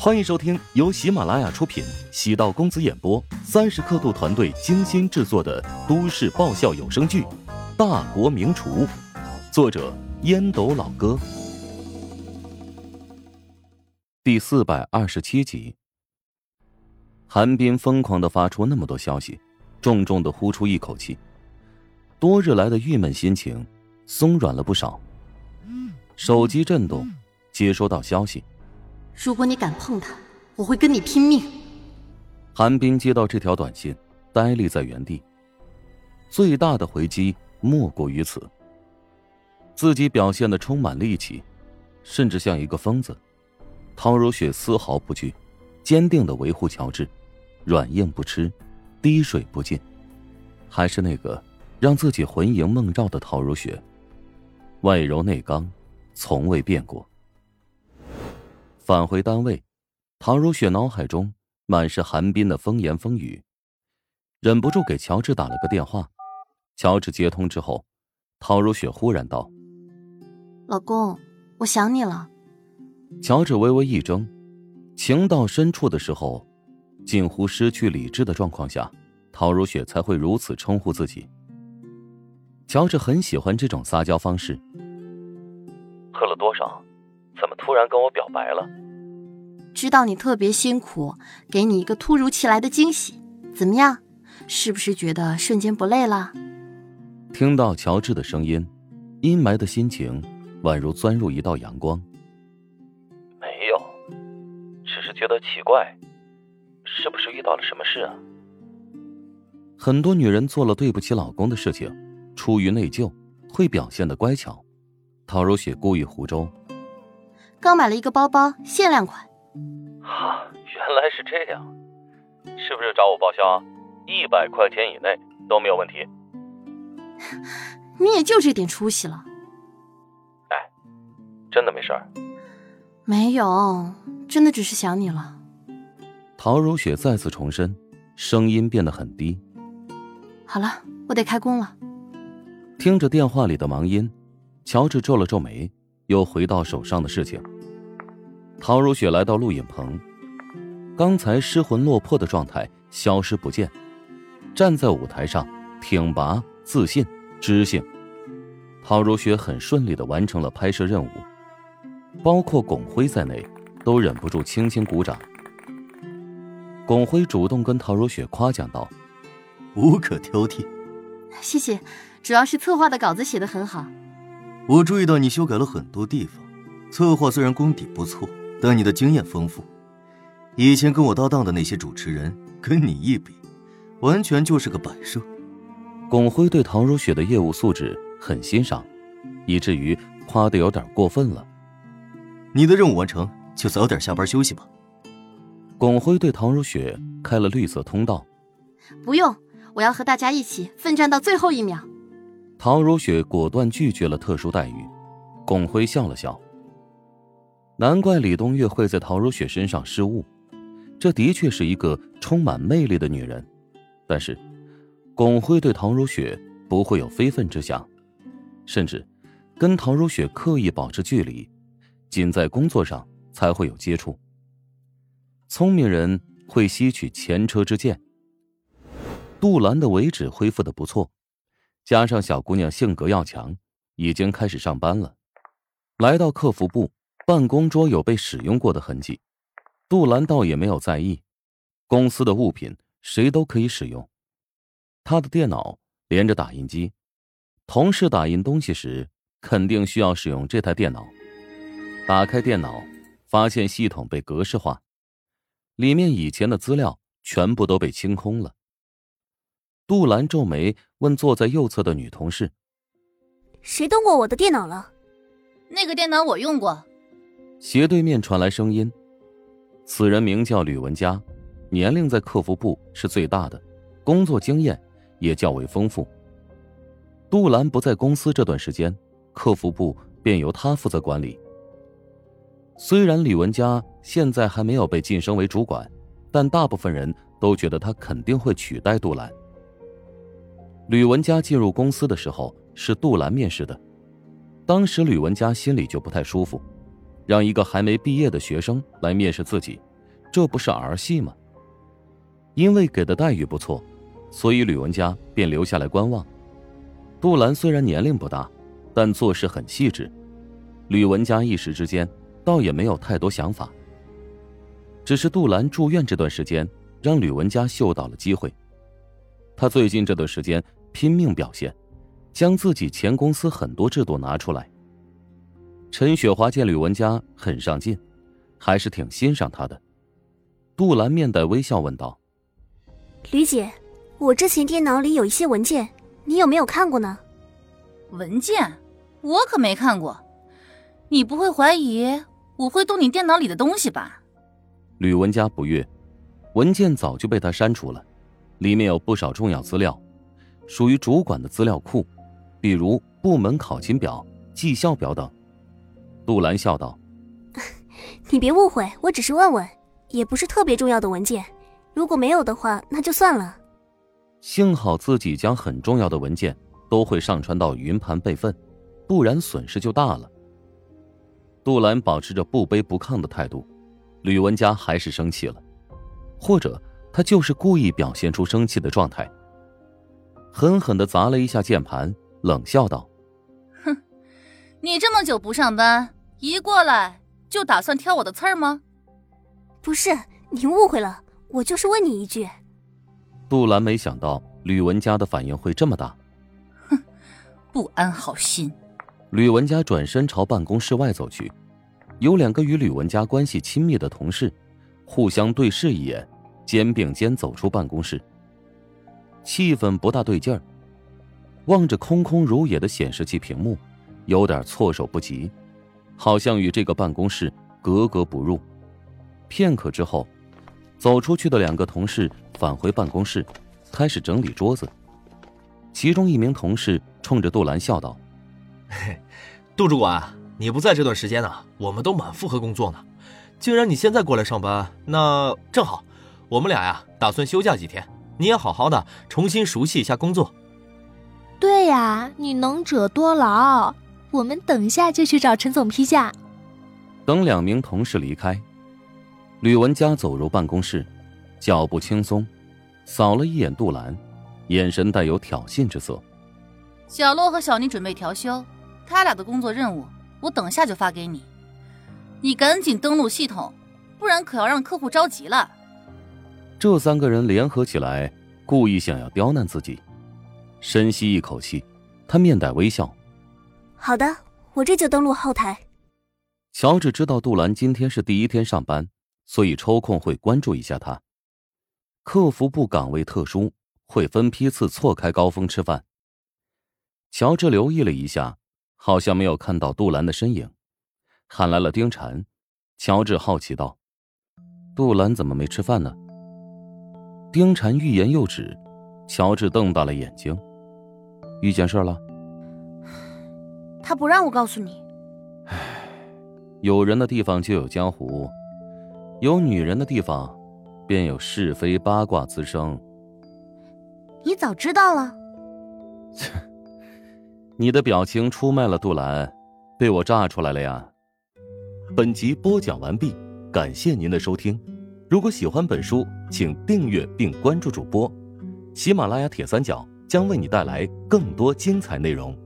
欢迎收听由喜马拉雅出品、喜道公子演播、三十刻度团队精心制作的都市爆笑有声剧《大国名厨》，作者烟斗老哥，第四百二十七集。韩冰疯狂的发出那么多消息，重重的呼出一口气，多日来的郁闷心情松软了不少。手机震动，接收到消息。如果你敢碰他，我会跟你拼命。韩冰接到这条短信，呆立在原地。最大的回击莫过于此。自己表现的充满力气，甚至像一个疯子。陶如雪丝毫不惧，坚定的维护乔治，软硬不吃，滴水不进。还是那个让自己魂萦梦绕的陶如雪，外柔内刚，从未变过。返回单位，唐如雪脑海中满是韩冰的风言风语，忍不住给乔治打了个电话。乔治接通之后，唐如雪忽然道：“老公，我想你了。”乔治微微一怔，情到深处的时候，近乎失去理智的状况下，陶如雪才会如此称呼自己。乔治很喜欢这种撒娇方式。喝了多少？怎么突然跟我表白了？知道你特别辛苦，给你一个突如其来的惊喜，怎么样？是不是觉得瞬间不累了？听到乔治的声音，阴霾的心情宛如钻入一道阳光。没有，只是觉得奇怪，是不是遇到了什么事啊？很多女人做了对不起老公的事情，出于内疚，会表现的乖巧。陶如雪故意胡诌。刚买了一个包包，限量款。啊，原来是这样，是不是找我报销？啊？一百块钱以内都没有问题。你也就这点出息了。哎，真的没事儿。没有，真的只是想你了。陶如雪再次重申，声音变得很低。好了，我得开工了。听着电话里的忙音，乔治皱了皱眉。又回到手上的事情。陶如雪来到录影棚，刚才失魂落魄的状态消失不见，站在舞台上，挺拔、自信、知性。陶如雪很顺利的完成了拍摄任务，包括巩辉在内，都忍不住轻轻鼓掌。巩辉主动跟陶如雪夸奖道：“无可挑剔。”谢谢，主要是策划的稿子写的很好。我注意到你修改了很多地方，策划虽然功底不错，但你的经验丰富。以前跟我搭档的那些主持人，跟你一比，完全就是个摆设。巩辉对唐如雪的业务素质很欣赏，以至于夸的有点过分了。你的任务完成，就早点下班休息吧。巩辉对唐如雪开了绿色通道。不用，我要和大家一起奋战到最后一秒。唐如雪果断拒绝了特殊待遇，巩辉笑了笑。难怪李冬月会在陶如雪身上失误，这的确是一个充满魅力的女人。但是，巩辉对陶如雪不会有非分之想，甚至跟陶如雪刻意保持距离，仅在工作上才会有接触。聪明人会吸取前车之鉴。杜兰的尾指恢复的不错。加上小姑娘性格要强，已经开始上班了。来到客服部，办公桌有被使用过的痕迹，杜兰倒也没有在意。公司的物品谁都可以使用。他的电脑连着打印机，同事打印东西时肯定需要使用这台电脑。打开电脑，发现系统被格式化，里面以前的资料全部都被清空了。杜兰皱眉问坐在右侧的女同事：“谁动过我的电脑了？”“那个电脑我用过。”斜对面传来声音。此人名叫吕文佳，年龄在客服部是最大的，工作经验也较为丰富。杜兰不在公司这段时间，客服部便由他负责管理。虽然吕文佳现在还没有被晋升为主管，但大部分人都觉得他肯定会取代杜兰。吕文佳进入公司的时候是杜兰面试的，当时吕文佳心里就不太舒服，让一个还没毕业的学生来面试自己，这不是儿戏吗？因为给的待遇不错，所以吕文佳便留下来观望。杜兰虽然年龄不大，但做事很细致。吕文佳一时之间倒也没有太多想法。只是杜兰住院这段时间，让吕文佳嗅到了机会。他最近这段时间拼命表现，将自己前公司很多制度拿出来。陈雪华见吕文佳很上进，还是挺欣赏他的。杜兰面带微笑问道：“吕姐，我之前电脑里有一些文件。”你有没有看过呢？文件，我可没看过。你不会怀疑我会动你电脑里的东西吧？吕文佳不悦，文件早就被他删除了，里面有不少重要资料，属于主管的资料库，比如部门考勤表、绩效表等。杜兰笑道：“ 你别误会，我只是问问，也不是特别重要的文件。如果没有的话，那就算了。”幸好自己将很重要的文件都会上传到云盘备份，不然损失就大了。杜兰保持着不卑不亢的态度，吕文佳还是生气了，或者他就是故意表现出生气的状态，狠狠的砸了一下键盘，冷笑道：“哼，你这么久不上班，一过来就打算挑我的刺儿吗？不是，你误会了，我就是问你一句。”杜兰没想到吕文佳的反应会这么大，哼，不安好心。吕文佳转身朝办公室外走去，有两个与吕文佳关系亲密的同事，互相对视一眼，肩并肩走出办公室。气氛不大对劲儿，望着空空如也的显示器屏幕，有点措手不及，好像与这个办公室格格不入。片刻之后。走出去的两个同事返回办公室，开始整理桌子。其中一名同事冲着杜兰笑道：“杜主管，你不在这段时间呢，我们都满负荷工作呢。既然你现在过来上班，那正好，我们俩呀打算休假几天，你也好好的重新熟悉一下工作。”“对呀，你能者多劳，我们等一下就去找陈总批假。”等两名同事离开。吕文佳走入办公室，脚步轻松，扫了一眼杜兰，眼神带有挑衅之色。小洛和小宁准备调休，他俩的工作任务我等下就发给你，你赶紧登录系统，不然可要让客户着急了。这三个人联合起来，故意想要刁难自己。深吸一口气，他面带微笑：“好的，我这就登录后台。”乔治知道杜兰今天是第一天上班。所以抽空会关注一下他。客服部岗位特殊，会分批次错开高峰吃饭。乔治留意了一下，好像没有看到杜兰的身影，喊来了丁婵。乔治好奇道：“杜兰怎么没吃饭呢？”丁婵欲言又止，乔治瞪大了眼睛：“遇见事了？”他不让我告诉你。唉，有人的地方就有江湖。有女人的地方，便有是非八卦滋生。你早知道了。切，你的表情出卖了杜兰，被我炸出来了呀。本集播讲完毕，感谢您的收听。如果喜欢本书，请订阅并关注主播。喜马拉雅铁三角将为你带来更多精彩内容。